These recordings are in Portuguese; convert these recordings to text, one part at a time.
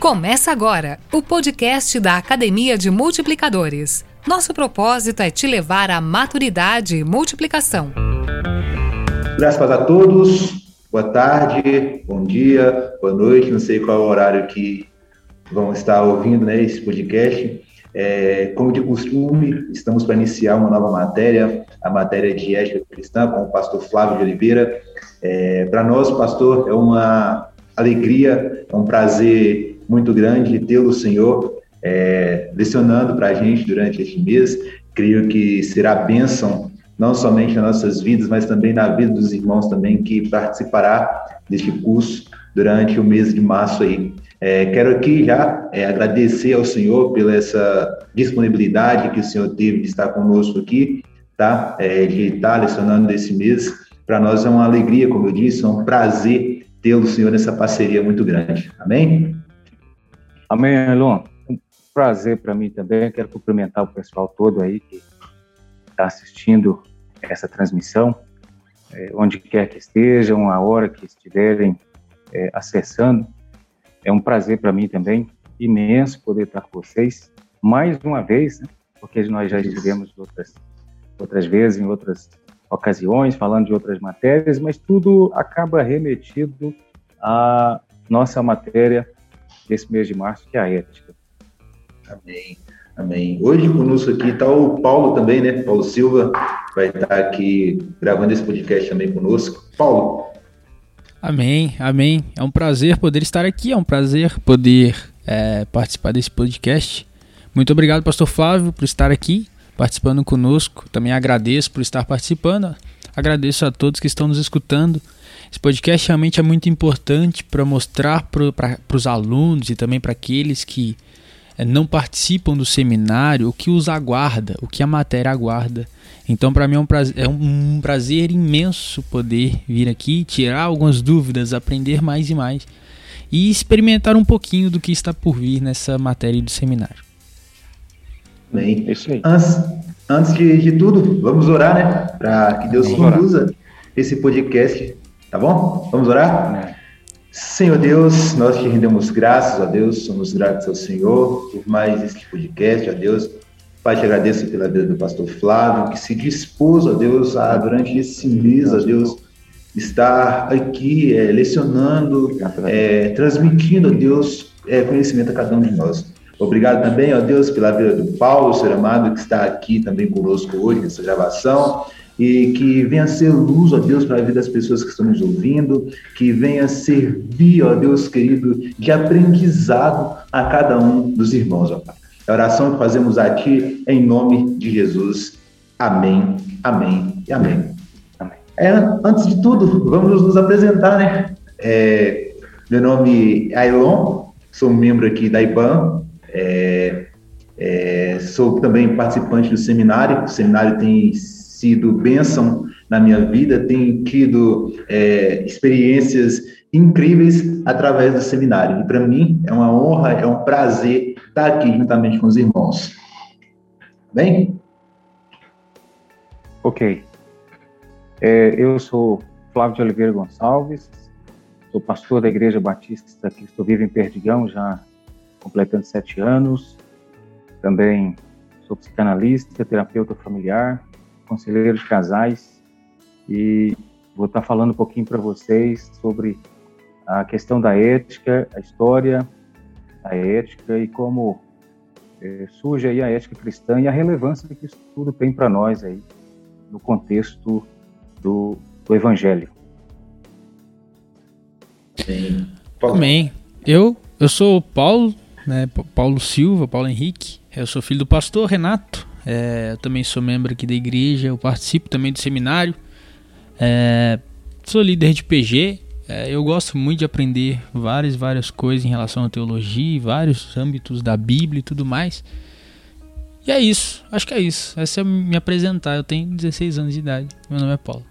Começa agora o podcast da Academia de Multiplicadores. Nosso propósito é te levar à maturidade e multiplicação. Graças a todos, boa tarde, bom dia, boa noite, não sei qual é o horário que vão estar ouvindo né, esse podcast. É, como de costume, estamos para iniciar uma nova matéria, a matéria de ética cristã, com o pastor Flávio de Oliveira. É, para nós, pastor, é uma alegria, é um prazer muito grande tê-lo, Senhor, é, lecionando para a gente durante este mês. Creio que será bênção, não somente nas nossas vidas, mas também na vida dos irmãos também que participará deste curso durante o mês de março aí. É, quero aqui já é, agradecer ao Senhor pela essa disponibilidade que o Senhor teve de estar conosco aqui, tá? É, de estar lecionando nesse mês. Para nós é uma alegria, como eu disse, é um prazer tê-lo, Senhor, nessa parceria muito grande. Amém? Amém, Elon. Um prazer para mim também. Quero cumprimentar o pessoal todo aí que está assistindo essa transmissão, é, onde quer que estejam, a hora que estiverem é, acessando. É um prazer para mim também, imenso poder estar com vocês mais uma vez, né? porque nós já estivemos outras, outras vezes, em outras ocasiões, falando de outras matérias, mas tudo acaba remetido à nossa matéria desse mês de março, que é a ética. Amém. Amém. Hoje conosco aqui está o Paulo também, né? Paulo Silva vai estar aqui gravando esse podcast também conosco. Paulo, Amém, amém. É um prazer poder estar aqui, é um prazer poder é, participar desse podcast. Muito obrigado, Pastor Flávio, por estar aqui participando conosco. Também agradeço por estar participando. Agradeço a todos que estão nos escutando. Esse podcast realmente é muito importante para mostrar para os alunos e também para aqueles que é, não participam do seminário o que os aguarda, o que a matéria aguarda então, para mim é um, prazer, é um prazer imenso poder vir aqui, tirar algumas dúvidas, aprender mais e mais e experimentar um pouquinho do que está por vir nessa matéria do seminário. Bem, é isso aí. Antes, antes de, de tudo, vamos orar, né? Para que Deus vamos conduza orar. esse podcast, tá bom? Vamos orar? Senhor Deus, nós te rendemos graças a Deus, somos gratos ao Senhor por mais este podcast, a Deus Pai, te agradeço pela vida do pastor Flávio, que se dispôs, ó Deus, a, durante esse mês, ó Deus, estar aqui é, lecionando, é, transmitindo, ó Deus, é, conhecimento a cada um de nós. Obrigado também, ó Deus, pela vida do Paulo, ser amado, que está aqui também conosco hoje nessa gravação e que venha ser luz, ó Deus, para a vida das pessoas que estão nos ouvindo, que venha servir, ó Deus querido, de aprendizado a cada um dos irmãos, ó Pai. A oração que fazemos a Ti em nome de Jesus. Amém, amém e amém. amém. É, antes de tudo, vamos nos apresentar, né? É, meu nome é Ailon, sou membro aqui da IBAN, é, é, sou também participante do seminário. O seminário tem sido bênção na minha vida, tenho tido é, experiências incríveis através do seminário. E para mim é uma honra, é um prazer estar aqui juntamente com os irmãos. Bem? Ok. É, eu sou Flávio de Oliveira Gonçalves, sou pastor da Igreja Batista Cristo Vivo em Perdigão, já completando sete anos. Também sou psicanalista, terapeuta familiar, conselheiro de casais e vou estar falando um pouquinho para vocês sobre a questão da ética, a história da ética e como é, surge aí a ética cristã e a relevância que isso tudo tem para nós aí no contexto do, do Evangelho. Sim. Amém. Eu, eu sou o Paulo, né, Paulo Silva, Paulo Henrique. Eu sou filho do pastor Renato. É, eu também sou membro aqui da igreja. Eu participo também do seminário. É, sou líder de PG é, eu gosto muito de aprender várias, várias coisas em relação à teologia, vários âmbitos da Bíblia e tudo mais. E é isso, acho que é isso. Essa é me apresentar. Eu tenho 16 anos de idade. Meu nome é Paulo.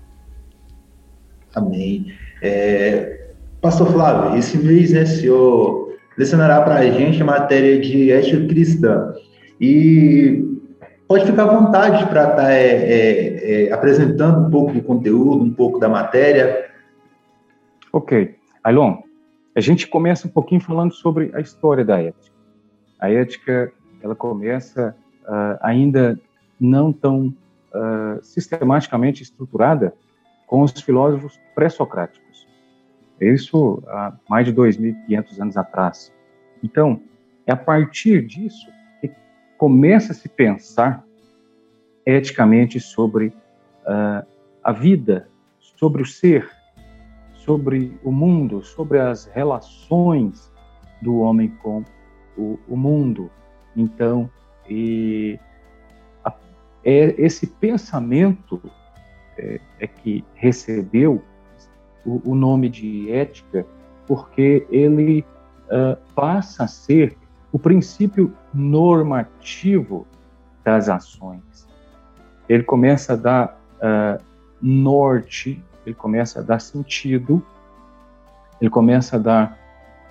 Amém. É, Pastor Flávio, esse mês, né, o senhor lecionará para a gente a matéria de ética cristã. E pode ficar à vontade para estar tá, é, é, é, apresentando um pouco do conteúdo, um pouco da matéria. Ok. Ailon, A gente começa um pouquinho falando sobre a história da ética. A ética, ela começa uh, ainda não tão uh, sistematicamente estruturada com os filósofos pré-socráticos. Isso há mais de 2.500 anos atrás. Então, é a partir disso começa a se pensar eticamente sobre uh, a vida, sobre o ser, sobre o mundo, sobre as relações do homem com o, o mundo. Então, e a, é esse pensamento é, é que recebeu o, o, nome de ética, porque ele uh, passa a ser o princípio normativo das ações. Ele começa a dar uh, norte ele começa a dar sentido, ele começa a dar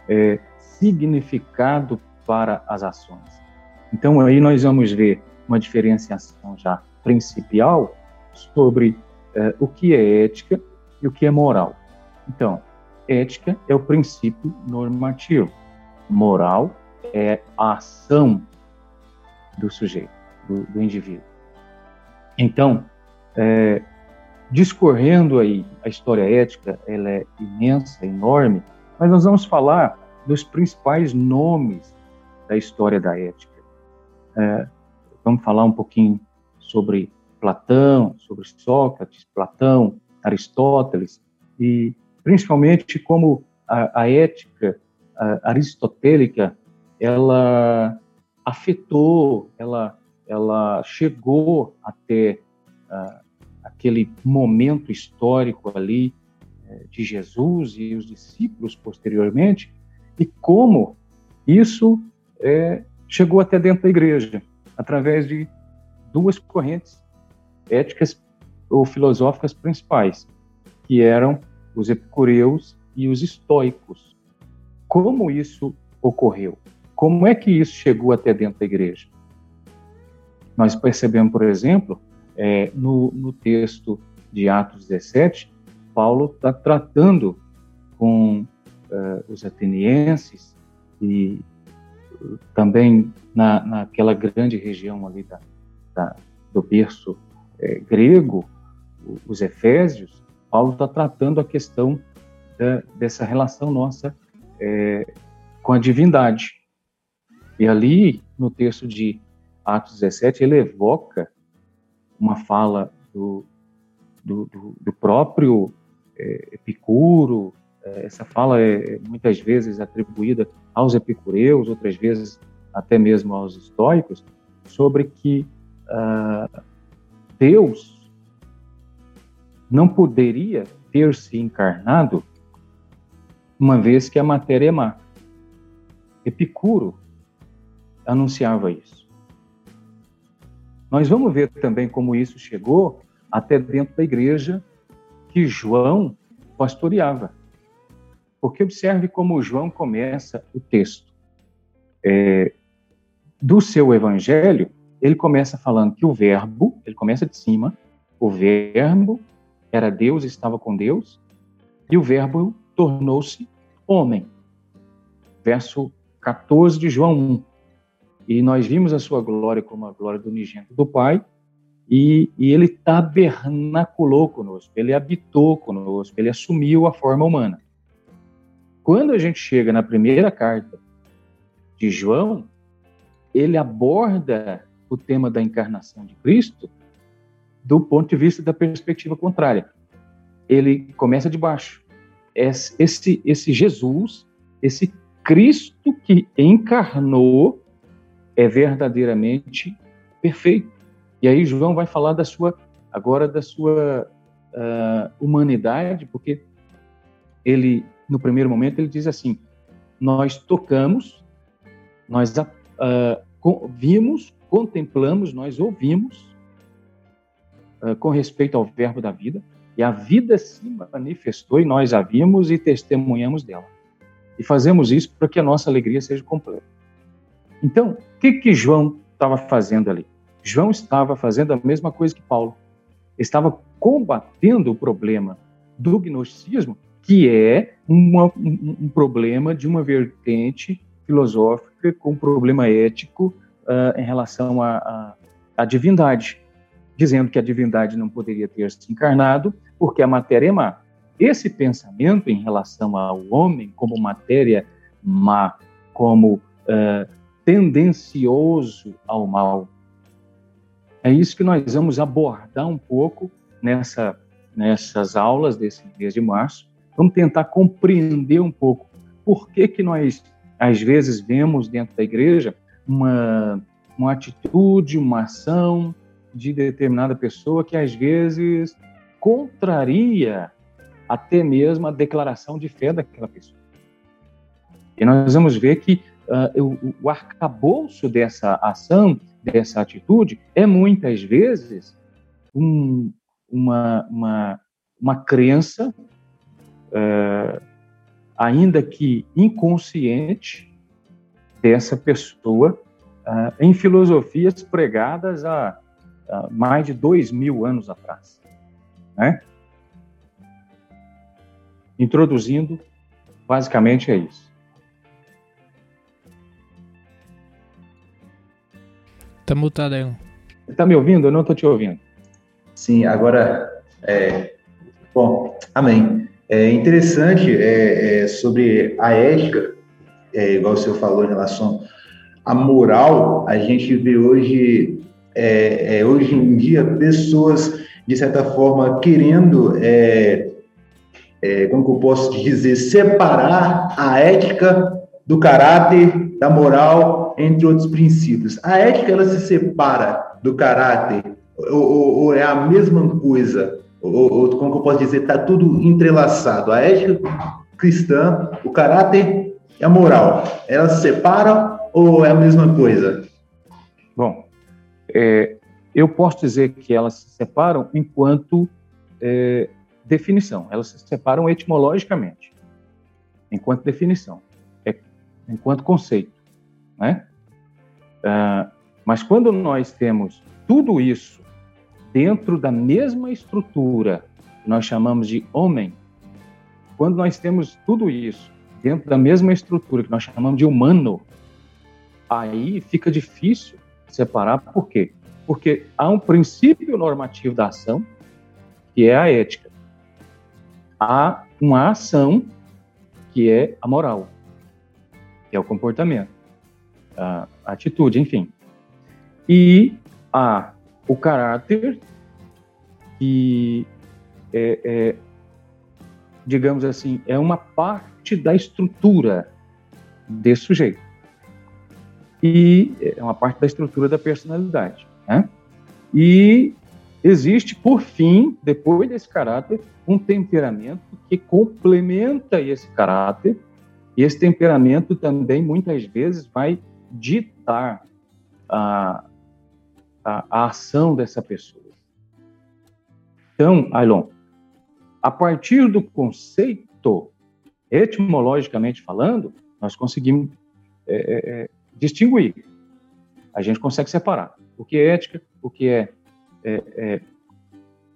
é, significado para as ações. Então, aí nós vamos ver uma diferenciação já principal sobre é, o que é ética e o que é moral. Então, ética é o princípio normativo, moral é a ação do sujeito, do, do indivíduo. Então, é, discorrendo aí a história ética, ela é imensa, enorme, mas nós vamos falar dos principais nomes da história da ética. É, vamos falar um pouquinho sobre Platão, sobre Sócrates, Platão, Aristóteles e principalmente como a, a ética a aristotélica ela afetou, ela ela chegou até uh, aquele momento histórico ali é, de Jesus e os discípulos posteriormente, e como isso é, chegou até dentro da igreja, através de duas correntes éticas ou filosóficas principais, que eram os epicureus e os estoicos. Como isso ocorreu? Como é que isso chegou até dentro da igreja? Nós percebemos, por exemplo, é, no, no texto de Atos 17, Paulo está tratando com uh, os atenienses e também na, naquela grande região ali da, da do berço é, grego, os efésios, Paulo está tratando a questão da, dessa relação nossa é, com a divindade. E ali, no texto de Atos 17, ele evoca uma fala do, do, do, do próprio é, Epicuro, é, essa fala é muitas vezes atribuída aos epicureus, outras vezes até mesmo aos estoicos, sobre que uh, Deus não poderia ter se encarnado uma vez que a matéria é má. Epicuro anunciava isso. Nós vamos ver também como isso chegou até dentro da igreja que João pastoreava. Porque observe como João começa o texto. É, do seu evangelho, ele começa falando que o verbo, ele começa de cima, o verbo era Deus, estava com Deus, e o verbo tornou-se homem. Verso 14 de João 1. E nós vimos a sua glória como a glória do unigênito do Pai, e, e ele tabernaculou conosco, ele habitou conosco, ele assumiu a forma humana. Quando a gente chega na primeira carta de João, ele aborda o tema da encarnação de Cristo do ponto de vista da perspectiva contrária. Ele começa de baixo. Esse, esse Jesus, esse Cristo que encarnou é verdadeiramente perfeito. E aí João vai falar da sua agora da sua uh, humanidade, porque ele no primeiro momento ele diz assim: nós tocamos, nós uh, vimos, contemplamos, nós ouvimos uh, com respeito ao verbo da vida, e a vida se manifestou e nós a vimos e testemunhamos dela. E fazemos isso para que a nossa alegria seja completa. Então, o que, que João estava fazendo ali? João estava fazendo a mesma coisa que Paulo. Estava combatendo o problema do gnosticismo que é uma, um, um, problema de uma vertente filosófica com um problema ético uh, em relação à divindade, dizendo que a divindade não poderia ter se encarnado porque a matéria é má. Esse pensamento em relação ao homem como matéria má, como uh, tendencioso ao mal, é isso que nós vamos abordar um pouco nessa, nessas aulas desse mês de março. Vamos tentar compreender um pouco por que, que nós, às vezes, vemos dentro da igreja uma, uma atitude, uma ação de determinada pessoa que, às vezes, contraria até mesmo a declaração de fé daquela pessoa. E nós vamos ver que uh, o, o arcabouço dessa ação dessa atitude é muitas vezes um, uma, uma, uma crença, é, ainda que inconsciente, dessa pessoa é, em filosofias pregadas há, há, mais de dois mil anos atrás. Né? Introduzindo, basicamente é isso. Tá mutado aí. Tá me ouvindo? Eu não tô te ouvindo. Sim, agora, é, bom, amém. É interessante é, é, sobre a ética, é, igual o senhor falou em relação à moral, a gente vê hoje, é, é hoje em dia, pessoas, de certa forma, querendo, é, é, como que eu posso dizer, separar a ética do caráter, da moral entre outros princípios. A ética ela se separa do caráter ou, ou, ou é a mesma coisa? Ou, ou como eu posso dizer, está tudo entrelaçado. A ética cristã, o caráter e a moral, elas se separam ou é a mesma coisa? Bom, é, eu posso dizer que elas se separam enquanto é, definição. Elas se separam etimologicamente, enquanto definição, é, enquanto conceito né? Uh, mas quando nós temos tudo isso dentro da mesma estrutura que nós chamamos de homem, quando nós temos tudo isso dentro da mesma estrutura que nós chamamos de humano, aí fica difícil separar. Por quê? Porque há um princípio normativo da ação, que é a ética. Há uma ação, que é a moral, que é o comportamento a atitude, enfim. E há o caráter, que é, é, digamos assim, é uma parte da estrutura desse sujeito. E é uma parte da estrutura da personalidade. Né? E existe, por fim, depois desse caráter, um temperamento que complementa esse caráter, e esse temperamento também, muitas vezes, vai ditar a, a, a ação dessa pessoa. Então, Ailon, a partir do conceito, etimologicamente falando, nós conseguimos é, é, é, distinguir. A gente consegue separar o que é ética, o que é, é, é,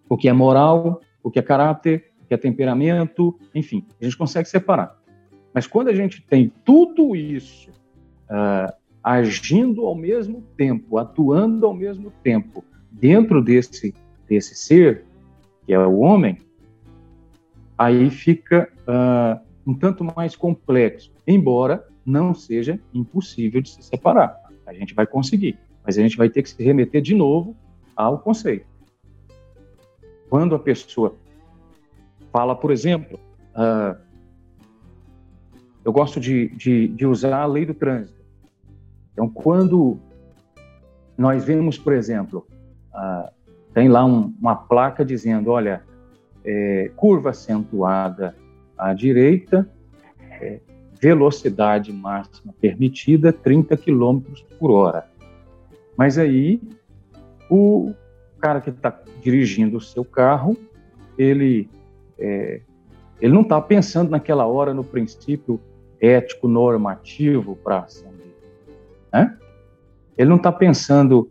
o que é moral, o que é caráter, o que é temperamento, enfim, a gente consegue separar. Mas quando a gente tem tudo isso uh, agindo ao mesmo tempo, atuando ao mesmo tempo dentro desse, desse ser, que é o homem, aí fica uh, um tanto mais complexo, embora não seja impossível de se separar. A gente vai conseguir, mas a gente vai ter que se remeter de novo ao conceito. Quando a pessoa fala, por exemplo, uh, eu gosto de, de, de usar a lei do trânsito. Então, quando nós vemos, por exemplo, uh, tem lá um, uma placa dizendo, olha, é, curva acentuada à direita, é, velocidade máxima permitida 30 km por hora. Mas aí o cara que está dirigindo o seu carro, ele é, ele não está pensando naquela hora no princípio ético normativo para né? Ele não está pensando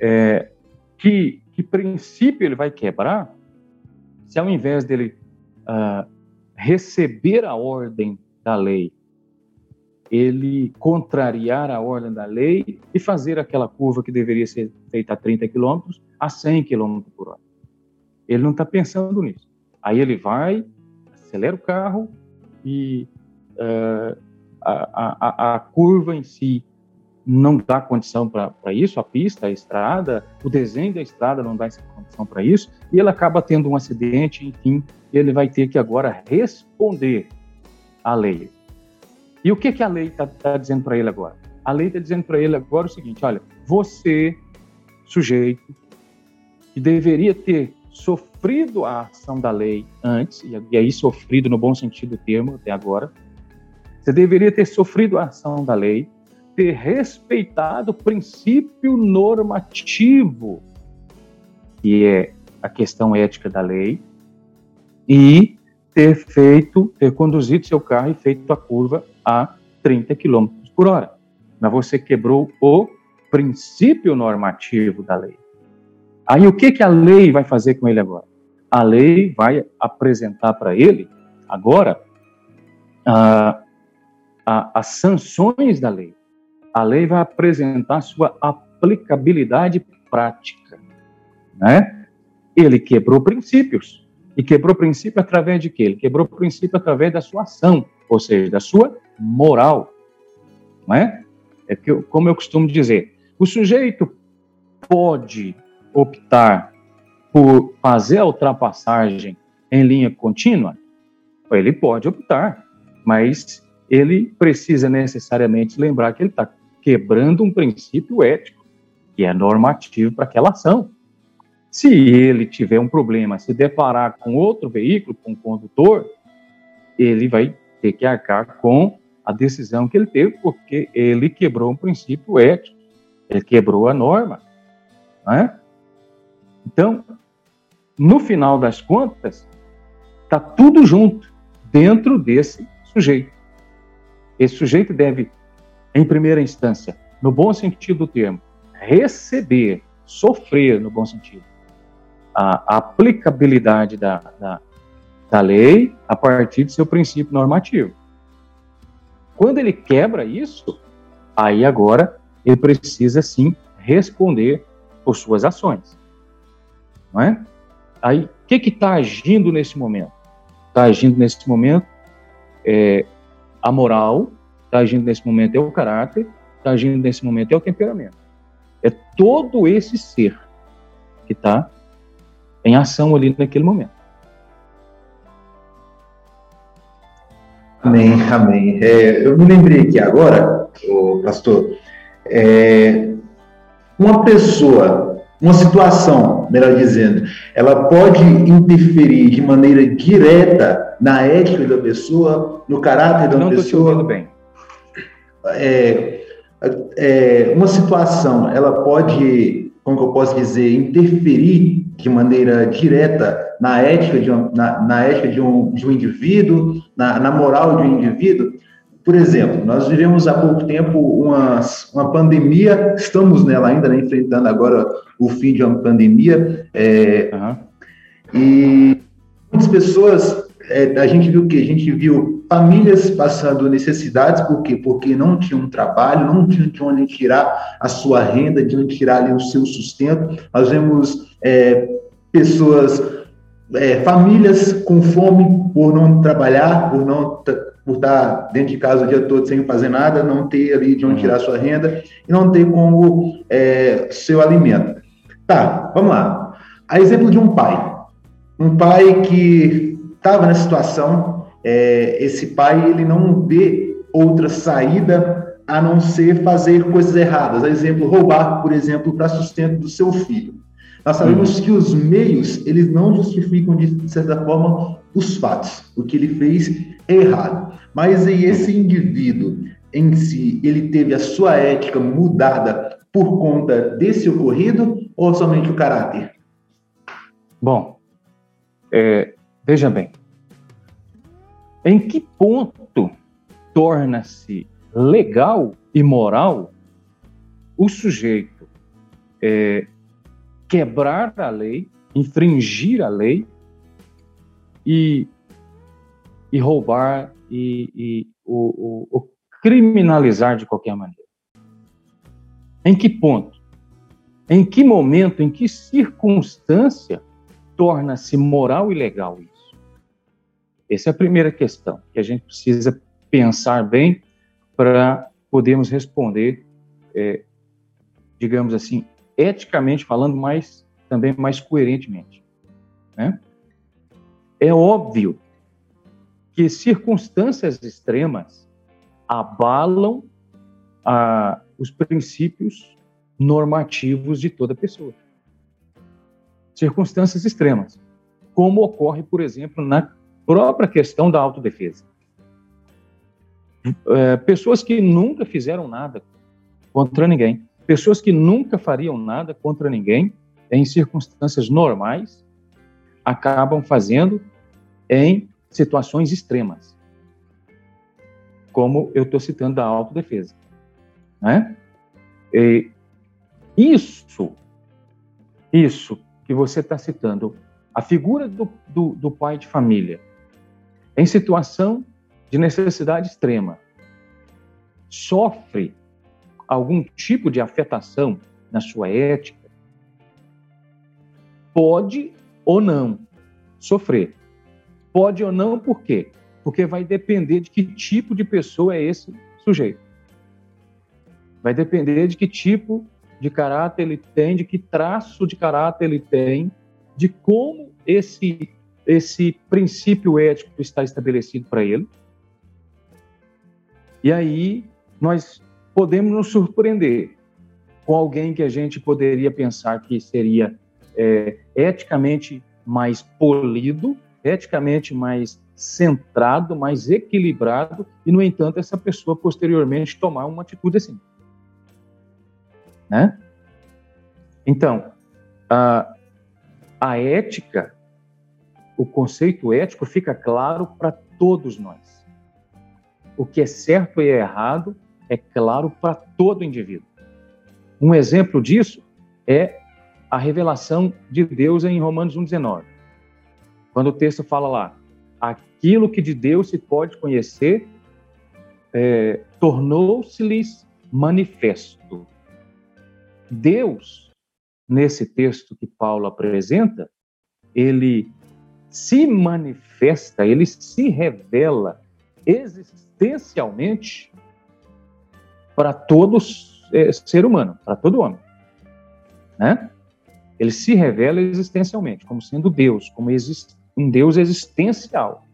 é, que, que princípio ele vai quebrar se ao invés dele uh, receber a ordem da lei, ele contrariar a ordem da lei e fazer aquela curva que deveria ser feita a 30 km a 100 km por hora. Ele não está pensando nisso. Aí ele vai, acelera o carro e uh, a, a, a, curva em si não dá condição para isso, a pista, a estrada, o desenho da estrada não dá condição para isso, e ele acaba tendo um acidente, enfim, ele vai ter que agora responder à lei. E o que, que a lei está tá dizendo para ele agora? A lei está dizendo para ele agora o seguinte: olha, você, sujeito, que deveria ter sofrido a ação da lei antes, e aí sofrido no bom sentido do termo até agora, você deveria ter sofrido a ação da lei, ter respeitado o princípio normativo, que é a questão ética da lei, e ter feito, ter conduzido seu carro e feito a curva a 30 km por hora. Mas você quebrou o princípio normativo da lei. Aí o que, que a lei vai fazer com ele agora? A lei vai apresentar para ele, agora, a, a, as sanções da lei a lei vai apresentar sua aplicabilidade prática, né? Ele quebrou princípios. E quebrou princípio através de quê? Ele quebrou princípio através da sua ação, ou seja, da sua moral, não é? É que, como eu costumo dizer, o sujeito pode optar por fazer a ultrapassagem em linha contínua? Ele pode optar, mas ele precisa necessariamente lembrar que ele está quebrando um princípio ético, que é normativo para aquela ação. Se ele tiver um problema, se deparar com outro veículo, com um condutor, ele vai ter que arcar com a decisão que ele teve, porque ele quebrou um princípio ético, ele quebrou a norma. Né? Então, no final das contas, está tudo junto dentro desse sujeito. Esse sujeito deve em primeira instância, no bom sentido do termo, receber, sofrer, no bom sentido, a aplicabilidade da, da, da lei a partir do seu princípio normativo. Quando ele quebra isso, aí agora ele precisa sim responder por suas ações. Não é? Aí, o que está agindo nesse momento? Está agindo nesse momento é, a moral está agindo nesse momento é o caráter, está agindo nesse momento é o temperamento. É todo esse ser que está em ação ali naquele momento. Amém, amém. É, eu me lembrei aqui agora, o pastor, é, uma pessoa, uma situação, melhor dizendo, ela pode interferir de maneira direta na ética da pessoa, no caráter da Não pessoa. Não estou te ouvindo bem é, é, uma situação, ela pode, como eu posso dizer, interferir de maneira direta na ética de, um, na, na ética de um, de um indivíduo, na, na moral de um indivíduo. Por exemplo, nós vivemos há pouco tempo uma, uma pandemia, estamos nela ainda, né, enfrentando agora o fim de uma pandemia, é, uhum. e muitas pessoas é, a gente viu o quê? A gente viu famílias passando necessidades, por quê? Porque não tinham um trabalho, não tinham de onde tirar a sua renda, de onde tirar ali o seu sustento. Nós vemos é, pessoas, é, famílias com fome por não trabalhar, por não por estar dentro de casa o dia todo sem fazer nada, não ter ali de onde tirar a sua renda e não ter como é, seu alimento. Tá, vamos lá. A exemplo de um pai. Um pai que estava nessa situação, é, esse pai ele não vê outra saída a não ser fazer coisas erradas. Exemplo, roubar, por exemplo, para sustento do seu filho. Nós sabemos uhum. que os meios, eles não justificam, de certa forma, os fatos. O que ele fez é errado. Mas e esse indivíduo em si, ele teve a sua ética mudada por conta desse ocorrido ou somente o caráter? Bom, é, Veja bem, em que ponto torna-se legal e moral o sujeito é, quebrar a lei, infringir a lei e, e roubar e, e o, o, o criminalizar de qualquer maneira. Em que ponto? Em que momento, em que circunstância torna-se moral e legal isso? Essa é a primeira questão que a gente precisa pensar bem para podermos responder, é, digamos assim, eticamente falando, mas também mais coerentemente. Né? É óbvio que circunstâncias extremas abalam a, os princípios normativos de toda pessoa. Circunstâncias extremas, como ocorre, por exemplo, na própria questão da autodefesa. É, pessoas que nunca fizeram nada contra ninguém, pessoas que nunca fariam nada contra ninguém, em circunstâncias normais, acabam fazendo em situações extremas, como eu estou citando da autodefesa. Né? E isso, isso que você está citando, a figura do, do, do pai de família, em situação de necessidade extrema, sofre algum tipo de afetação na sua ética, pode ou não sofrer. Pode ou não, por quê? Porque vai depender de que tipo de pessoa é esse sujeito. Vai depender de que tipo de caráter ele tem, de que traço de caráter ele tem, de como esse esse princípio ético está estabelecido para ele. E aí nós podemos nos surpreender com alguém que a gente poderia pensar que seria é, eticamente mais polido, eticamente mais centrado, mais equilibrado, e, no entanto, essa pessoa posteriormente tomar uma atitude assim. Né? Então, a, a ética, o conceito ético fica claro para todos nós. O que é certo e é errado é claro para todo indivíduo. Um exemplo disso é a revelação de Deus em Romanos 1,19. Quando o texto fala lá, aquilo que de Deus se pode conhecer é, tornou-se-lhes manifesto. Deus, nesse texto que Paulo apresenta, ele se manifesta, ele se revela existencialmente para todo é, ser humano, para todo homem. Né? Ele se revela existencialmente, como sendo Deus, como um Deus existencial.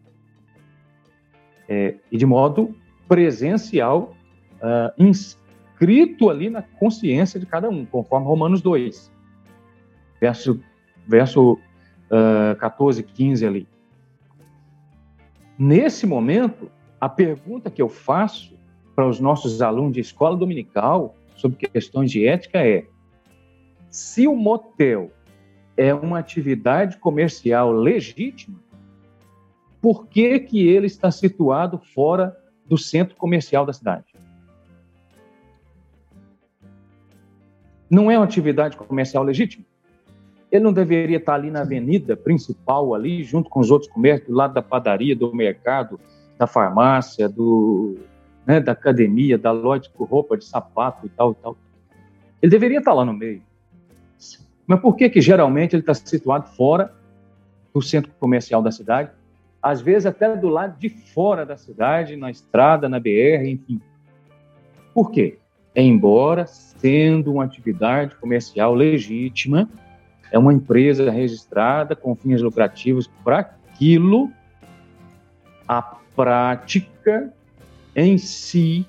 É, e de modo presencial, uh, inscrito ali na consciência de cada um, conforme Romanos 2, verso, verso uh, 14, 15 ali. Nesse momento, a pergunta que eu faço para os nossos alunos de escola dominical sobre questões de ética é: se o motel é uma atividade comercial legítima, por que, que ele está situado fora do centro comercial da cidade? Não é uma atividade comercial legítima? Ele não deveria estar ali na avenida principal, ali, junto com os outros comércios, do lado da padaria, do mercado, da farmácia, do, né, da academia, da loja de roupa, de sapato e tal e tal. Ele deveria estar lá no meio. Mas por que que geralmente ele está situado fora do centro comercial da cidade? Às vezes até do lado de fora da cidade, na estrada, na BR, enfim. Por quê? Embora sendo uma atividade comercial legítima, é uma empresa registrada com fins lucrativos para aquilo, a prática em si,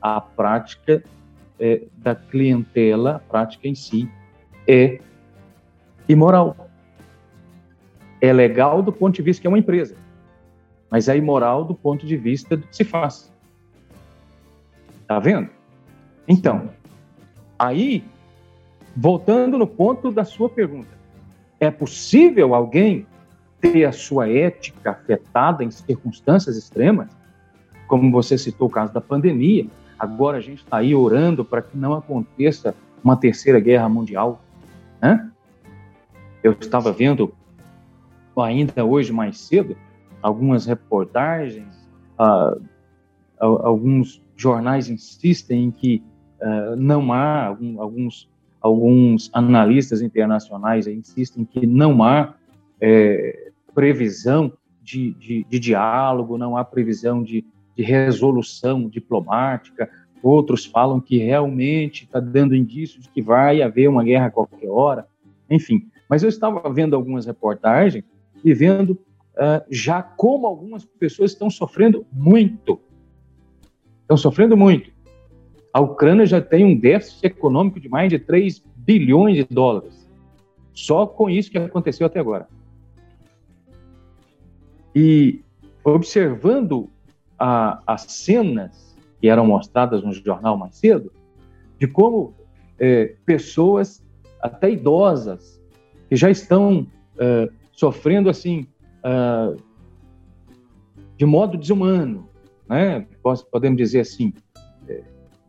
a prática é, da clientela, a prática em si, é imoral. É legal do ponto de vista que é uma empresa, mas é imoral do ponto de vista do que se faz. Tá vendo? Então, aí, voltando no ponto da sua pergunta, é possível alguém ter a sua ética afetada em circunstâncias extremas? como você citou o caso da pandemia, agora a gente está aí orando para que não aconteça uma terceira guerra mundial. Né? Eu estava vendo ainda hoje mais cedo algumas reportagens, uh, alguns jornais insistem em que uh, não há, alguns, alguns analistas internacionais insistem que não há é, previsão de, de, de, diálogo, não há previsão de, de resolução diplomática. Outros falam que realmente está dando indícios de que vai haver uma guerra a qualquer hora. Enfim, mas eu estava vendo algumas reportagens e vendo uh, já como algumas pessoas estão sofrendo muito. Estão sofrendo muito. A Ucrânia já tem um déficit econômico de mais de 3 bilhões de dólares. Só com isso que aconteceu até agora. E observando a, as cenas que eram mostradas no jornal mais cedo, de como é, pessoas, até idosas, que já estão é, sofrendo assim uh, de modo desumano, né? podemos dizer assim, é,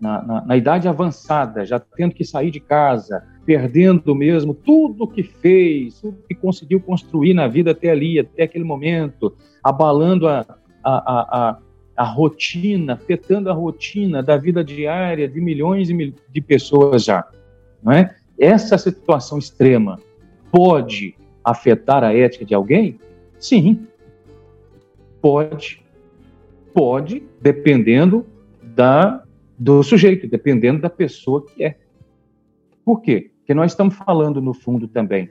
na, na, na, idade avançada, já tendo que sair de casa, perdendo mesmo tudo que fez, tudo que conseguiu construir na vida até ali, até aquele momento, abalando a, a, a, a rotina, afetando a rotina da vida diária de milhões de pessoas já, não é? Essa situação extrema pode afetar a ética de alguém? Sim, pode. Pode, dependendo da, do sujeito, dependendo da pessoa que é. Por quê? Porque nós estamos falando, no fundo, também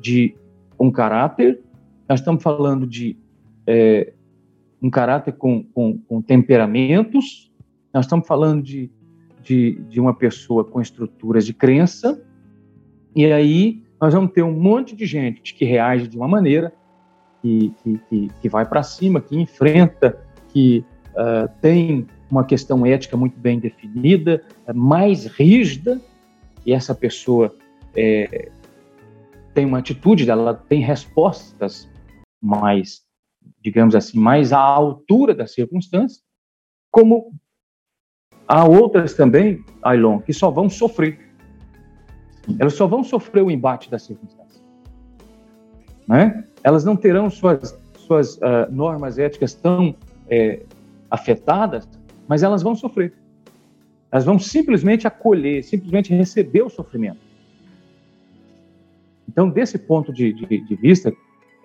de um caráter, nós estamos falando de é, um caráter com, com, com, temperamentos, nós estamos falando de, de, de uma pessoa com estruturas de crença, e aí nós vamos ter um monte de gente que reage de uma maneira, que, que, que, que vai para cima, que enfrenta, que uh, tem uma questão ética muito bem definida, é mais rígida, e essa pessoa é, tem uma atitude, ela tem respostas mais, digamos assim, mais à altura da circunstância, como há outras também, Ailon, que só vão sofrer. Elas só vão sofrer o embate das circunstâncias. Né? Elas não terão suas, suas uh, normas éticas tão é, afetadas, mas elas vão sofrer. Elas vão simplesmente acolher, simplesmente receber o sofrimento. Então, desse ponto de, de, de vista,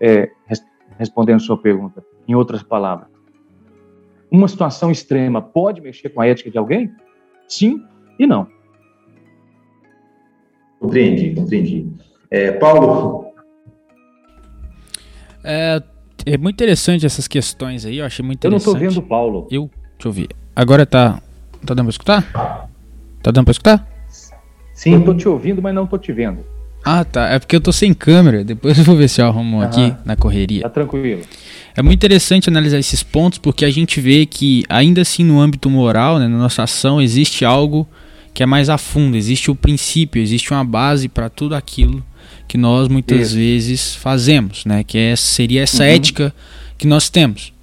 é, respondendo a sua pergunta, em outras palavras, uma situação extrema pode mexer com a ética de alguém? Sim e não. Compreendi, compreendi. É, Paulo? É, é muito interessante essas questões aí, eu achei muito interessante. Eu não estou vendo o Paulo. Eu, deixa eu ver. Agora tá, tá dando para escutar? Tá dando para escutar? Sim, eu tô te ouvindo, mas não tô te vendo. Ah, tá. É porque eu tô sem câmera. Depois eu vou ver se eu arrumo aqui na correria. Tá tranquilo. É muito interessante analisar esses pontos porque a gente vê que, ainda assim, no âmbito moral, né, na nossa ação, existe algo que é mais a fundo, existe o princípio, existe uma base para tudo aquilo que nós muitas Isso. vezes fazemos, né? Que é, seria essa uhum. ética que nós temos.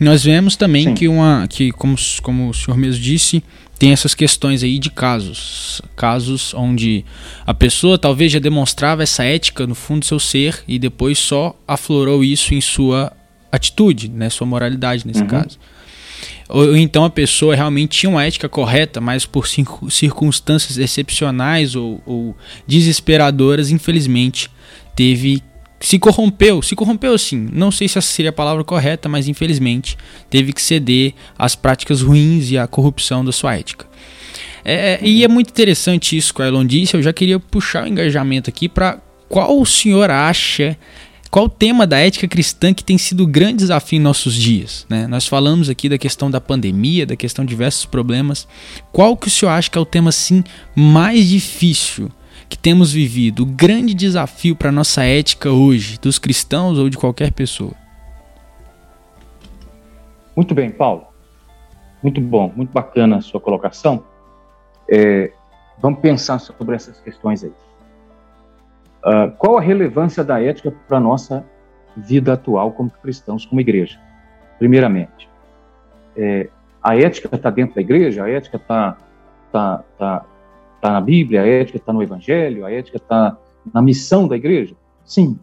Nós vemos também Sim. que uma que como, como o senhor mesmo disse, tem essas questões aí de casos, casos onde a pessoa talvez já demonstrava essa ética no fundo do seu ser e depois só aflorou isso em sua atitude, né, sua moralidade nesse uhum. caso. Ou, então a pessoa realmente tinha uma ética correta, mas por circunstâncias excepcionais ou, ou desesperadoras, infelizmente, teve se corrompeu, se corrompeu sim, não sei se essa seria a palavra correta, mas infelizmente teve que ceder às práticas ruins e à corrupção da sua ética. É, e é muito interessante isso que a Elon disse, eu já queria puxar o engajamento aqui para qual o senhor acha qual o tema da ética cristã que tem sido o grande desafio em nossos dias? Né? Nós falamos aqui da questão da pandemia, da questão de diversos problemas. Qual que o senhor acha que é o tema assim mais difícil que temos vivido? O grande desafio para a nossa ética hoje, dos cristãos ou de qualquer pessoa? Muito bem, Paulo. Muito bom, muito bacana a sua colocação. É, vamos pensar sobre essas questões aí. Uh, qual a relevância da ética para a nossa vida atual como cristãos, como igreja? Primeiramente, é, a ética está dentro da igreja, a ética está tá, tá, tá na Bíblia, a ética está no Evangelho, a ética está na missão da igreja? Sim,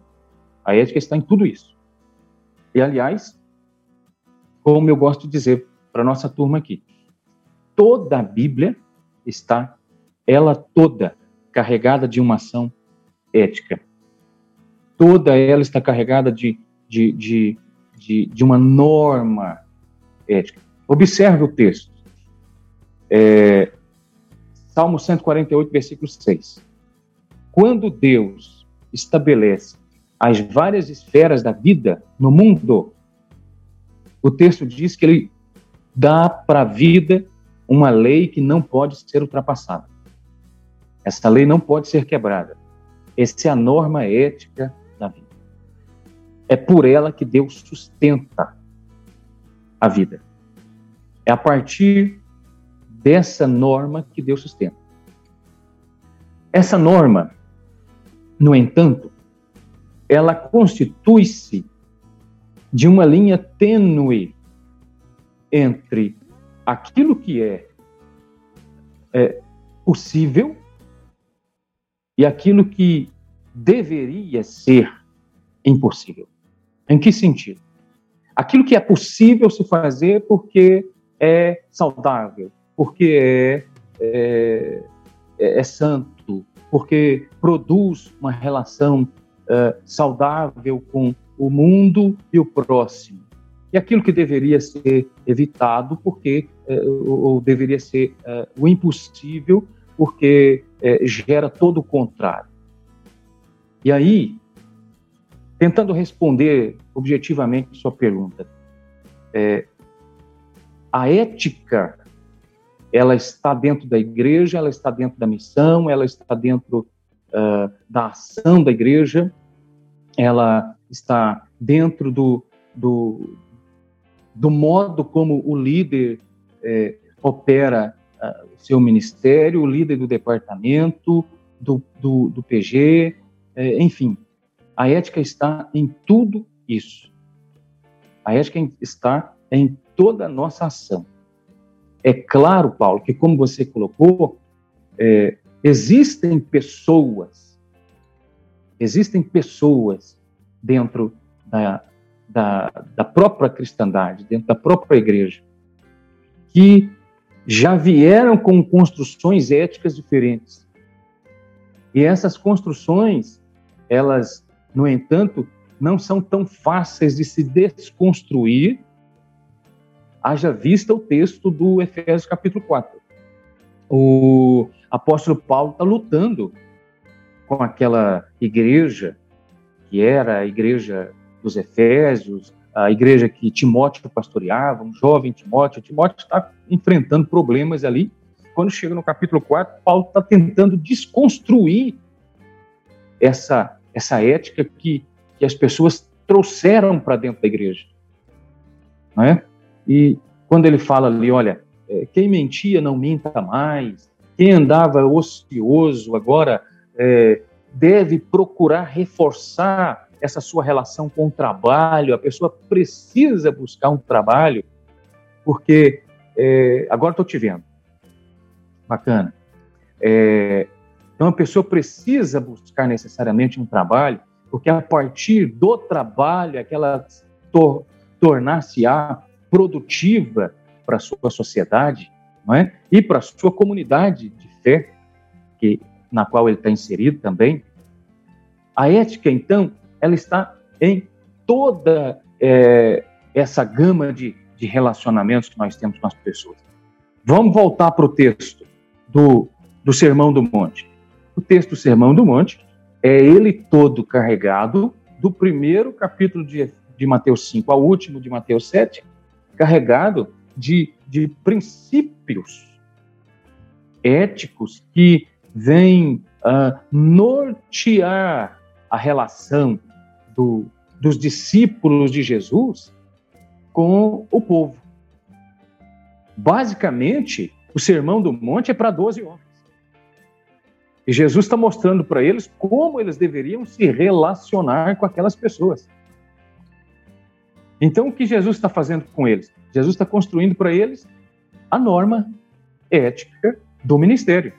a ética está em tudo isso. E, aliás, como eu gosto de dizer para nossa turma aqui, toda a Bíblia está, ela toda, carregada de uma ação ética. Toda ela está carregada de, de, de, de, de uma norma ética. Observe o texto. É, Salmo 148, versículo 6. Quando Deus estabelece as várias esferas da vida no mundo, o texto diz que ele dá para a vida uma lei que não pode ser ultrapassada. Essa lei não pode ser quebrada. Essa é a norma ética da vida. É por ela que Deus sustenta a vida. É a partir dessa norma que Deus sustenta. Essa norma, no entanto, ela constitui-se de uma linha tênue entre aquilo que é, é possível e aquilo que deveria ser impossível. Em que sentido? Aquilo que é possível se fazer porque é saudável, porque é, é, é, é santo, porque produz uma relação uh, saudável com o mundo e o próximo. E aquilo que deveria ser evitado, porque, uh, ou deveria ser uh, o impossível, porque gera todo o contrário. E aí, tentando responder objetivamente sua pergunta, é, a ética ela está dentro da igreja, ela está dentro da missão, ela está dentro uh, da ação da igreja, ela está dentro do, do, do modo como o líder é, opera uh, o seu ministério, o líder do departamento, do, do, do PG, é, enfim. A ética está em tudo isso. A ética está em toda a nossa ação. É claro, Paulo, que como você colocou, é, existem pessoas existem pessoas dentro da, da, da própria cristandade, dentro da própria igreja, que já vieram com construções éticas diferentes. E essas construções, elas, no entanto, não são tão fáceis de se desconstruir, haja vista o texto do Efésios capítulo 4. O apóstolo Paulo está lutando com aquela igreja que era a igreja dos Efésios, a igreja que Timóteo pastoreava, um jovem Timóteo. Timóteo está enfrentando problemas ali. Quando chega no capítulo 4, Paulo está tentando desconstruir essa, essa ética que, que as pessoas trouxeram para dentro da igreja. Não é? E quando ele fala ali, olha, é, quem mentia não minta mais, quem andava ocioso agora é, deve procurar reforçar essa sua relação com o trabalho. A pessoa precisa buscar um trabalho, porque é, agora estou te vendo. Bacana. É, então a pessoa precisa buscar necessariamente um trabalho, porque a partir do trabalho é que ela tor tornar-se-á produtiva para a sua sociedade, não é? E para a sua comunidade de fé, que na qual ele está inserido também. A ética, então, ela está em toda é, essa gama de, de relacionamentos que nós temos com as pessoas. Vamos voltar para o texto do, do Sermão do Monte. O texto do Sermão do Monte é ele todo carregado, do primeiro capítulo de, de Mateus 5 ao último de Mateus 7, carregado de, de princípios éticos que vem uh, nortear a relação do, dos discípulos de Jesus com o povo. Basicamente, o Sermão do Monte é para 12 homens. E Jesus está mostrando para eles como eles deveriam se relacionar com aquelas pessoas. Então, o que Jesus está fazendo com eles? Jesus está construindo para eles a norma ética do ministério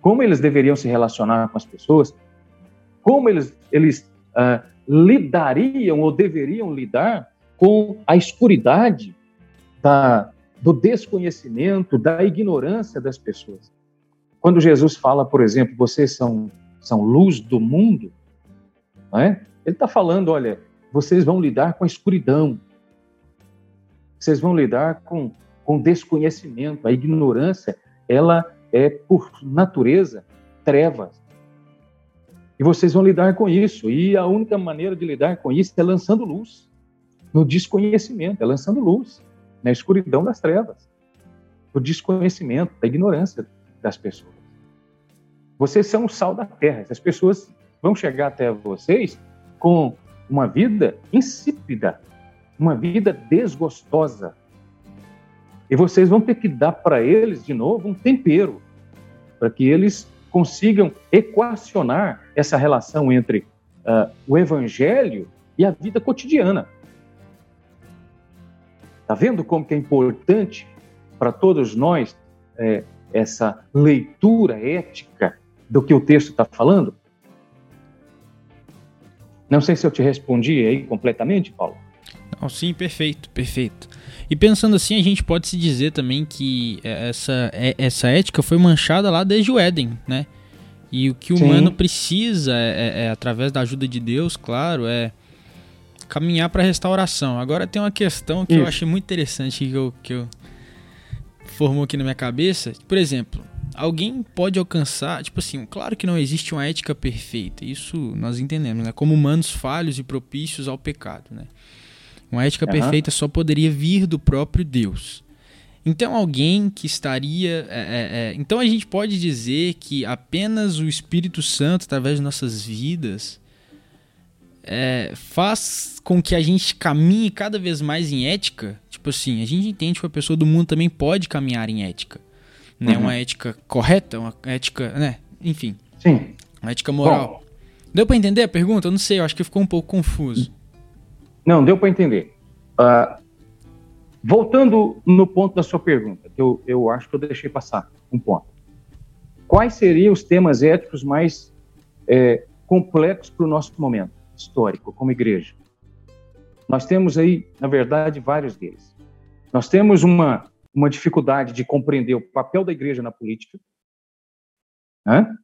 como eles deveriam se relacionar com as pessoas, como eles, eles uh, lidariam ou deveriam lidar com a escuridade da, do desconhecimento, da ignorância das pessoas. Quando Jesus fala, por exemplo, vocês são, são luz do mundo, não é? ele está falando: olha, vocês vão lidar com a escuridão, vocês vão lidar com, com desconhecimento, a ignorância, ela é, por natureza, trevas. E vocês vão lidar com isso. E a única maneira de lidar com isso é lançando luz no desconhecimento, é lançando luz na escuridão das trevas, no desconhecimento, da ignorância das pessoas. Vocês são o sal da terra. As pessoas vão chegar até vocês com uma vida insípida, uma vida desgostosa. E vocês vão ter que dar para eles, de novo, um tempero, para que eles consigam equacionar essa relação entre uh, o evangelho e a vida cotidiana. Está vendo como que é importante para todos nós é, essa leitura ética do que o texto está falando? Não sei se eu te respondi aí completamente, Paulo. Não, sim, perfeito, perfeito. E pensando assim, a gente pode se dizer também que é, essa, é, essa ética foi manchada lá desde o Éden, né? E o que o sim. humano precisa, é, é, é, através da ajuda de Deus, claro, é caminhar para a restauração. Agora tem uma questão que Isso. eu achei muito interessante que eu, que eu formou aqui na minha cabeça. Por exemplo, alguém pode alcançar, tipo assim, claro que não existe uma ética perfeita, isso nós entendemos, né? Como humanos falhos e propícios ao pecado, né? Uma ética uhum. perfeita só poderia vir do próprio Deus. Então alguém que estaria, é, é, é, então a gente pode dizer que apenas o Espírito Santo, através de nossas vidas, é, faz com que a gente caminhe cada vez mais em ética. Tipo assim, a gente entende que a pessoa do mundo também pode caminhar em ética né? Uhum. Uma ética correta, uma ética, né? Enfim. Sim. Uma ética moral. Bom, deu para entender a pergunta? Eu não sei, eu acho que ficou um pouco confuso. Não, deu para entender. Uh, voltando no ponto da sua pergunta, que eu, eu acho que eu deixei passar um ponto. Quais seriam os temas éticos mais é, complexos para o nosso momento histórico, como igreja? Nós temos aí, na verdade, vários deles. Nós temos uma uma dificuldade de compreender o papel da igreja na política, né?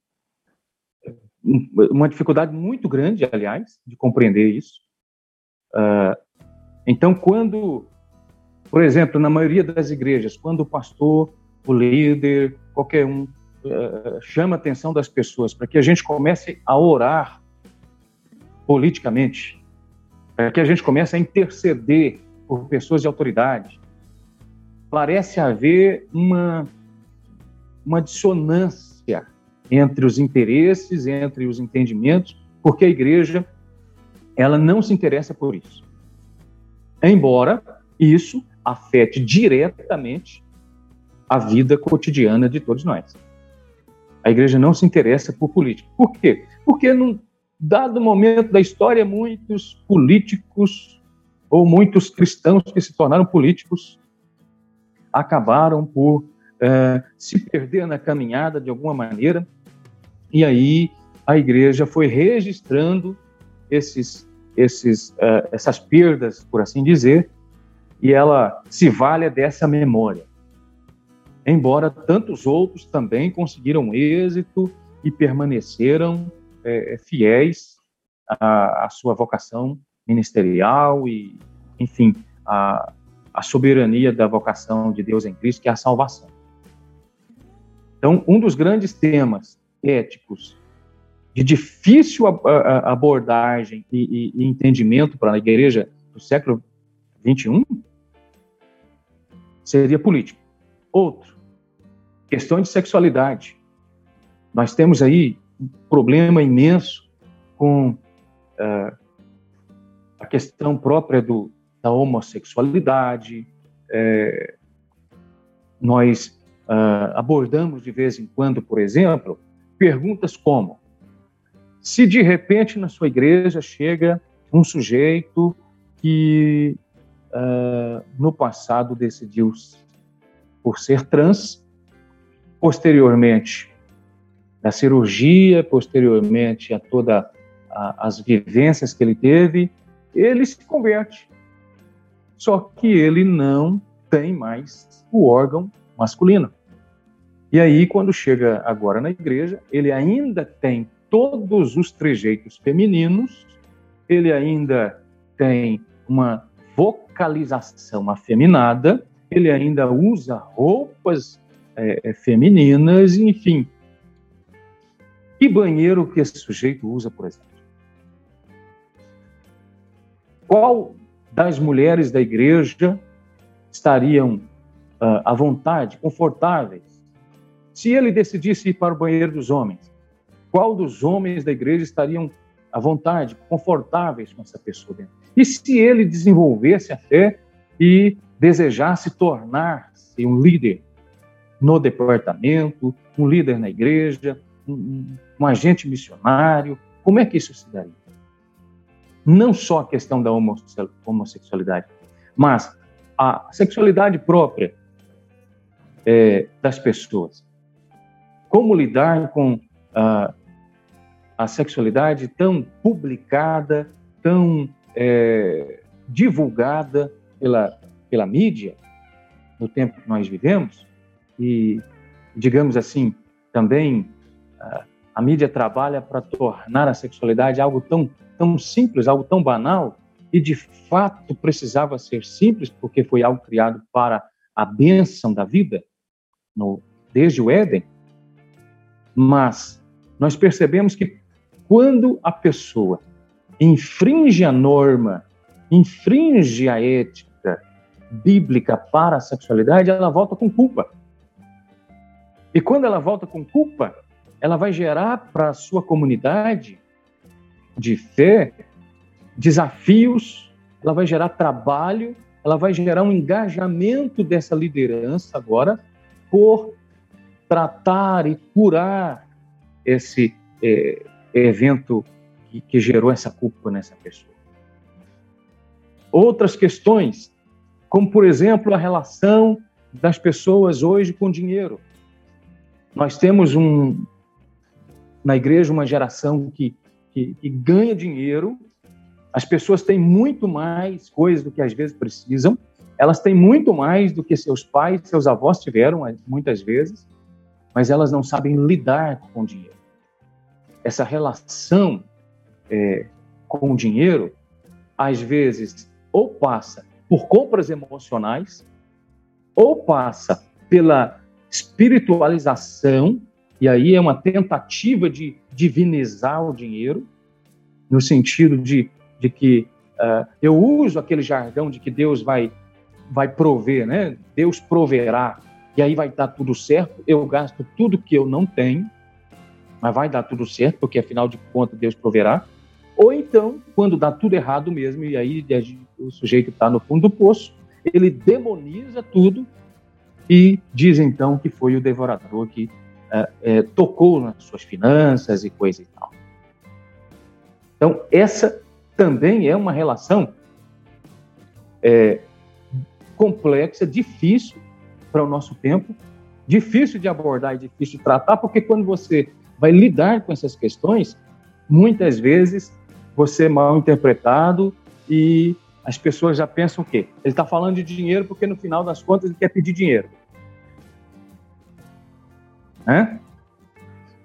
uma dificuldade muito grande, aliás, de compreender isso. Uh, então, quando, por exemplo, na maioria das igrejas, quando o pastor, o líder, qualquer um, uh, chama a atenção das pessoas para que a gente comece a orar politicamente, para que a gente comece a interceder por pessoas de autoridade, parece haver uma, uma dissonância entre os interesses, entre os entendimentos, porque a igreja ela não se interessa por isso. Embora isso afete diretamente a vida cotidiana de todos nós. A igreja não se interessa por política. Por quê? Porque num dado momento da história, muitos políticos ou muitos cristãos que se tornaram políticos acabaram por é, se perder na caminhada de alguma maneira, e aí a igreja foi registrando esses, esses, uh, essas perdas, por assim dizer, e ela se valha dessa memória. Embora tantos outros também conseguiram êxito e permaneceram é, fiéis à, à, sua vocação ministerial e, enfim, a, a soberania da vocação de Deus em Cristo, que é a salvação. Então, um dos grandes temas éticos de difícil abordagem e, e, e entendimento para a igreja do século 21 seria político. Outro, questão de sexualidade. Nós temos aí um problema imenso com uh, a questão própria do, da homossexualidade. É, nós uh, abordamos de vez em quando, por exemplo, perguntas como: se de repente na sua igreja chega um sujeito que uh, no passado decidiu por ser trans, posteriormente da cirurgia, posteriormente a toda a, as vivências que ele teve, ele se converte só que ele não tem mais o órgão masculino. E aí, quando chega agora na igreja, ele ainda tem todos os trejeitos femininos, ele ainda tem uma vocalização afeminada, ele ainda usa roupas é, é femininas, enfim. Que banheiro que esse sujeito usa, por exemplo? Qual das mulheres da igreja estariam uh, à vontade, confortáveis, se ele decidisse ir para o banheiro dos homens? Qual dos homens da igreja estariam à vontade, confortáveis com essa pessoa dentro? E se ele desenvolvesse a fé e desejasse tornar-se um líder no departamento, um líder na igreja, um, um agente missionário, como é que isso se daria? Não só a questão da homossexualidade, mas a sexualidade própria é, das pessoas. Como lidar com a, a sexualidade tão publicada, tão é, divulgada pela, pela mídia no tempo que nós vivemos e, digamos assim, também a, a mídia trabalha para tornar a sexualidade algo tão, tão simples, algo tão banal, e de fato precisava ser simples, porque foi algo criado para a bênção da vida, no, desde o Éden. Mas nós percebemos que quando a pessoa infringe a norma, infringe a ética bíblica para a sexualidade, ela volta com culpa. E quando ela volta com culpa, ela vai gerar para a sua comunidade de fé desafios, ela vai gerar trabalho, ela vai gerar um engajamento dessa liderança agora por tratar e curar esse é, evento que, que gerou essa culpa nessa pessoa. Outras questões, como por exemplo a relação das pessoas hoje com dinheiro. Nós temos um na igreja uma geração que, que, que ganha dinheiro as pessoas têm muito mais coisas do que às vezes precisam, elas têm muito mais do que seus pais, seus avós tiveram, muitas vezes, mas elas não sabem lidar com o dinheiro. Essa relação é, com o dinheiro, às vezes, ou passa por compras emocionais, ou passa pela espiritualização, e aí é uma tentativa de divinizar o dinheiro, no sentido de de que uh, eu uso aquele jargão de que Deus vai, vai prover, né? Deus proverá, e aí vai dar tudo certo. Eu gasto tudo que eu não tenho, mas vai dar tudo certo, porque afinal de contas Deus proverá. Ou então, quando dá tudo errado mesmo, e aí o sujeito está no fundo do poço, ele demoniza tudo e diz então que foi o devorador que é, tocou nas suas finanças e coisa e tal. Então, essa também é uma relação é, complexa, difícil para o nosso tempo, difícil de abordar e difícil de tratar, porque quando você vai lidar com essas questões, muitas vezes você é mal interpretado e as pessoas já pensam o quê? Ele está falando de dinheiro porque no final das contas ele quer pedir dinheiro. Né?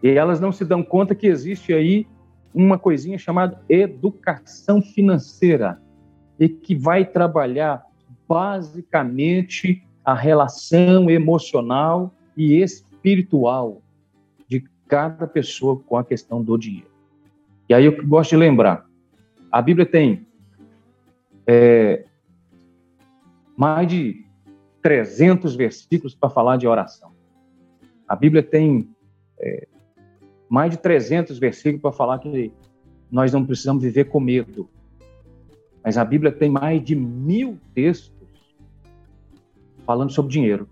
E elas não se dão conta que existe aí uma coisinha chamada educação financeira e que vai trabalhar basicamente a relação emocional e espiritual de cada pessoa com a questão do dinheiro. E aí eu gosto de lembrar, a Bíblia tem é, mais de 300 versículos para falar de oração. A Bíblia tem é, mais de 300 versículos para falar que nós não precisamos viver com medo. Mas a Bíblia tem mais de mil textos falando sobre dinheiro.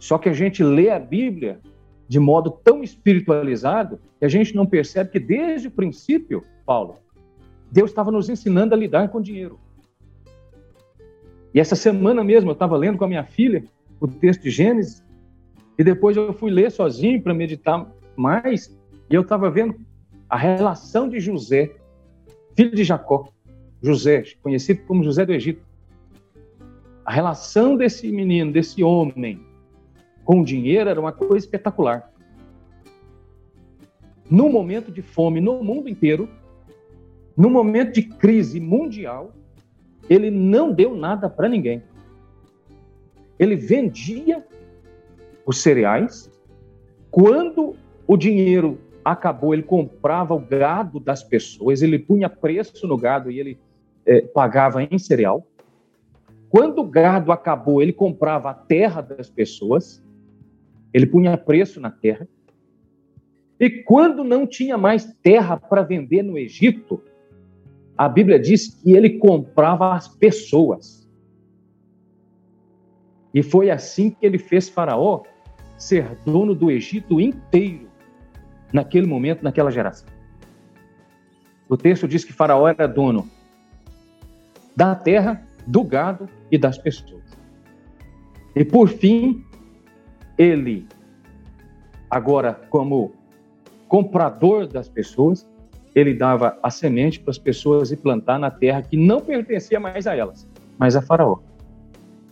Só que a gente lê a Bíblia de modo tão espiritualizado que a gente não percebe que desde o princípio, Paulo, Deus estava nos ensinando a lidar com dinheiro. E essa semana mesmo eu estava lendo com a minha filha o texto de Gênesis e depois eu fui ler sozinho para meditar mais, e eu estava vendo a relação de José, filho de Jacó, José, conhecido como José do Egito. A relação desse menino, desse homem, com o dinheiro era uma coisa espetacular. No momento de fome no mundo inteiro, no momento de crise mundial, ele não deu nada para ninguém. Ele vendia os cereais. Quando o dinheiro acabou, ele comprava o gado das pessoas, ele punha preço no gado e ele é, pagava em cereal. Quando o gado acabou, ele comprava a terra das pessoas, ele punha preço na terra. E quando não tinha mais terra para vender no Egito, a Bíblia diz que ele comprava as pessoas. E foi assim que ele fez Faraó ser dono do Egito inteiro, naquele momento, naquela geração. O texto diz que Faraó era dono da terra, do gado e das pessoas. E por fim, ele, agora como comprador das pessoas, ele dava a semente para as pessoas e plantar na terra que não pertencia mais a elas, mas a Faraó.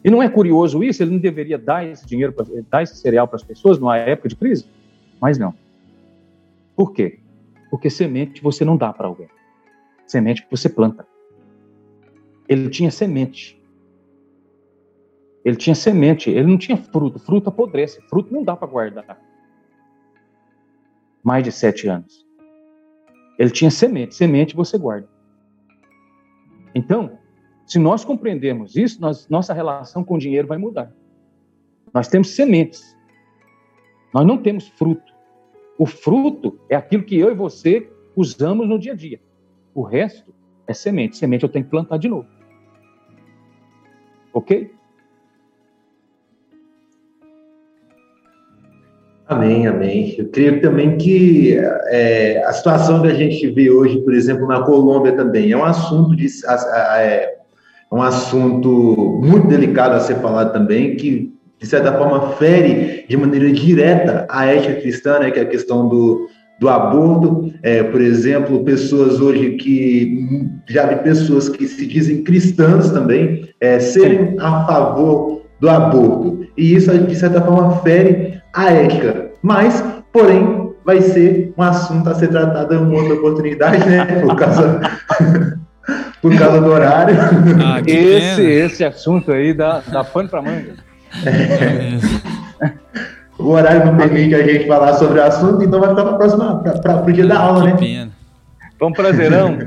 E não é curioso isso? Ele não deveria dar esse dinheiro, dar esse cereal para as pessoas numa época de crise? Mas não. Por quê? Porque semente você não dá para alguém. Semente você planta. Ele tinha semente. Ele tinha semente, ele não tinha fruto. Fruto apodrece, fruto não dá para guardar. Mais de sete anos. Ele tinha semente, semente você guarda. Então, se nós compreendermos isso, nós, nossa relação com o dinheiro vai mudar. Nós temos sementes. Nós não temos fruto. O fruto é aquilo que eu e você usamos no dia a dia. O resto é semente. Semente eu tenho que plantar de novo. Ok? Amém, amém. Eu creio também que é, a situação que a gente vê hoje, por exemplo, na Colômbia também, é um assunto de, é, um assunto muito delicado a ser falado também, que de certa forma fere de maneira direta a ética cristã, né, que é a questão do, do aborto. É, por exemplo, pessoas hoje que já vi pessoas que se dizem cristãs também é, serem a favor do aborto. E isso, de certa forma, fere a ética. Mas, porém, vai ser um assunto a ser tratado em uma outra oportunidade, né? Por causa. Por causa do horário. Ah, esse, esse assunto aí dá, dá pano para manga. É. O horário não permite a gente falar sobre o assunto, então vai ficar para próxima, para o dia da aula, né? Pena. Foi um prazerão.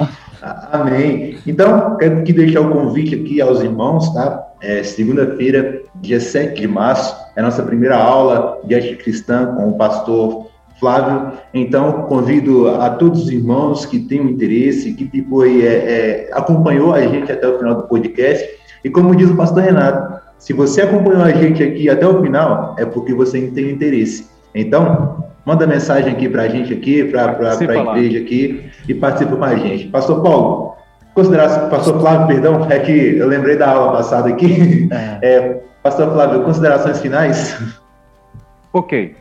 Amém. Então, quero que deixar o convite aqui aos irmãos, tá? É, Segunda-feira, dia 7 de março, é a nossa primeira aula de arte cristã com o pastor Flávio. Então, convido a todos os irmãos que tenham interesse, que tipo, é, é, acompanhou a gente até o final do podcast. E como diz o pastor Renato, se você acompanhou a gente aqui até o final, é porque você tem interesse. Então, manda mensagem aqui para a gente aqui, para a igreja aqui e participa com a gente. Pastor Paulo, consideração, Pastor Flávio, perdão, é que eu lembrei da aula passada aqui. É. É, Pastor Flávio, considerações finais? Ok.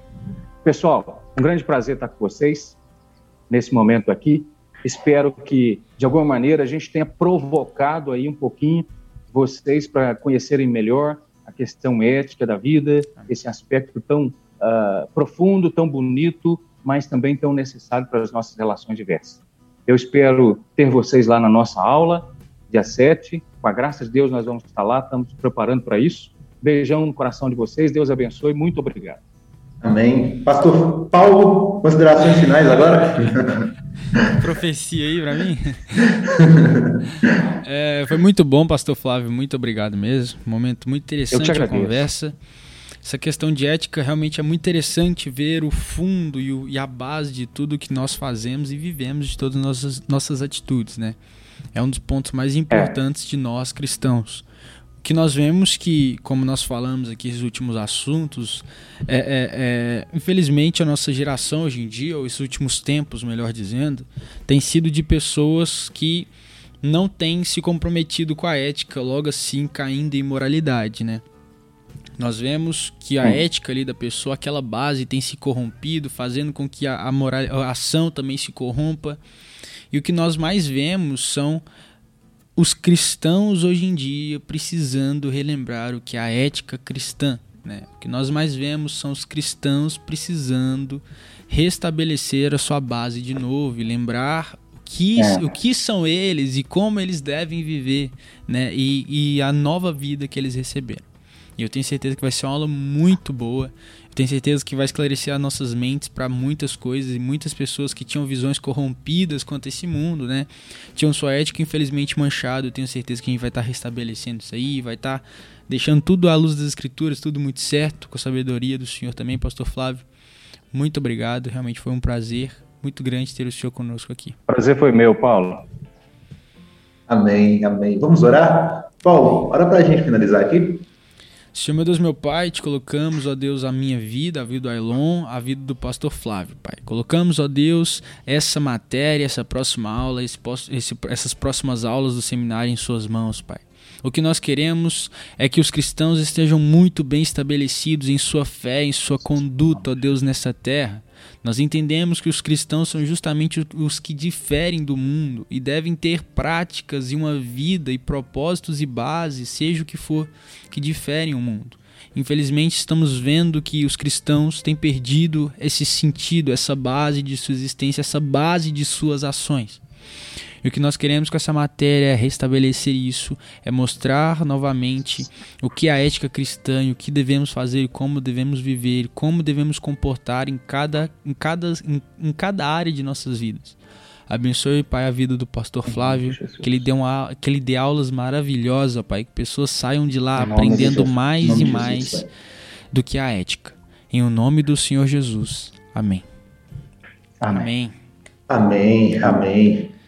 Pessoal, um grande prazer estar com vocês nesse momento aqui. Espero que, de alguma maneira, a gente tenha provocado aí um pouquinho vocês para conhecerem melhor a questão ética da vida, esse aspecto tão uh, profundo, tão bonito, mas também tão necessário para as nossas relações diversas. Eu espero ter vocês lá na nossa aula, dia 7. Com a graça de Deus, nós vamos estar lá, estamos preparando para isso. Beijão no coração de vocês, Deus abençoe, muito obrigado. Amém. Pastor Paulo, considerações finais agora? Profecia aí para mim. É, foi muito bom, Pastor Flávio. Muito obrigado mesmo. Momento muito interessante a conversa. Essa questão de ética realmente é muito interessante ver o fundo e, o, e a base de tudo que nós fazemos e vivemos de todas as nossas, nossas atitudes, né? É um dos pontos mais importantes de nós cristãos que nós vemos que, como nós falamos aqui nos últimos assuntos, é, é, é, infelizmente a nossa geração hoje em dia, ou esses últimos tempos, melhor dizendo, tem sido de pessoas que não têm se comprometido com a ética, logo assim caindo em imoralidade, né? Nós vemos que a ética ali da pessoa, aquela base tem se corrompido, fazendo com que a, a, moral, a ação também se corrompa. E o que nós mais vemos são os cristãos hoje em dia precisando relembrar o que é a ética cristã. Né? O que nós mais vemos são os cristãos precisando restabelecer a sua base de novo e lembrar o que, é. o que são eles e como eles devem viver né? e, e a nova vida que eles receberam. E eu tenho certeza que vai ser uma aula muito boa. Tenho certeza que vai esclarecer as nossas mentes para muitas coisas e muitas pessoas que tinham visões corrompidas quanto a esse mundo, né? Tinham sua ética infelizmente manchada. Eu tenho certeza que a gente vai estar tá restabelecendo isso aí, vai estar tá deixando tudo à luz das escrituras, tudo muito certo, com a sabedoria do Senhor também, Pastor Flávio. Muito obrigado, realmente foi um prazer muito grande ter o Senhor conosco aqui. Prazer foi meu, Paulo. Amém, amém. Vamos orar? Paulo, ora para a gente finalizar aqui. Senhor meu Deus, meu Pai, te colocamos, ó Deus, a minha vida, a vida do Ailon, a vida do pastor Flávio, Pai. Colocamos, ó Deus, essa matéria, essa próxima aula, esse, esse, essas próximas aulas do seminário em Suas mãos, Pai. O que nós queremos é que os cristãos estejam muito bem estabelecidos em sua fé, em sua conduta, ó Deus, nessa terra. Nós entendemos que os cristãos são justamente os que diferem do mundo e devem ter práticas e uma vida e propósitos e bases, seja o que for, que diferem o mundo. Infelizmente, estamos vendo que os cristãos têm perdido esse sentido, essa base de sua existência, essa base de suas ações. E o que nós queremos com essa matéria é restabelecer isso, é mostrar novamente o que é a ética cristã, e o que devemos fazer, como devemos viver, como devemos comportar em cada, em cada, em, em cada área de nossas vidas. Abençoe, Pai, a vida do pastor Flávio, que ele dê, uma, que ele dê aulas maravilhosas, Pai, que pessoas saiam de lá aprendendo mais e mais Jesus, do que a ética. Em o nome do Senhor Jesus. Amém. Amém. Amém. Amém. Amém.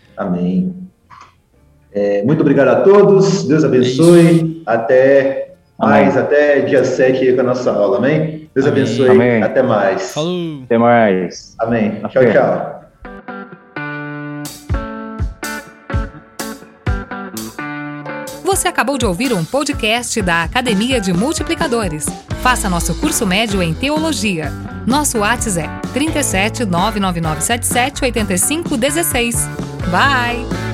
É, muito obrigado a todos. Deus abençoe. É até mais, amém. até dia 7 com a nossa aula. Amém? Deus amém. abençoe. Amém. Até mais. Falou. Até mais. Amém. Tchau, tchau. Você acabou de ouvir um podcast da Academia de Multiplicadores. Faça nosso curso médio em Teologia. Nosso WhatsApp é 37 99977 8516. Bye!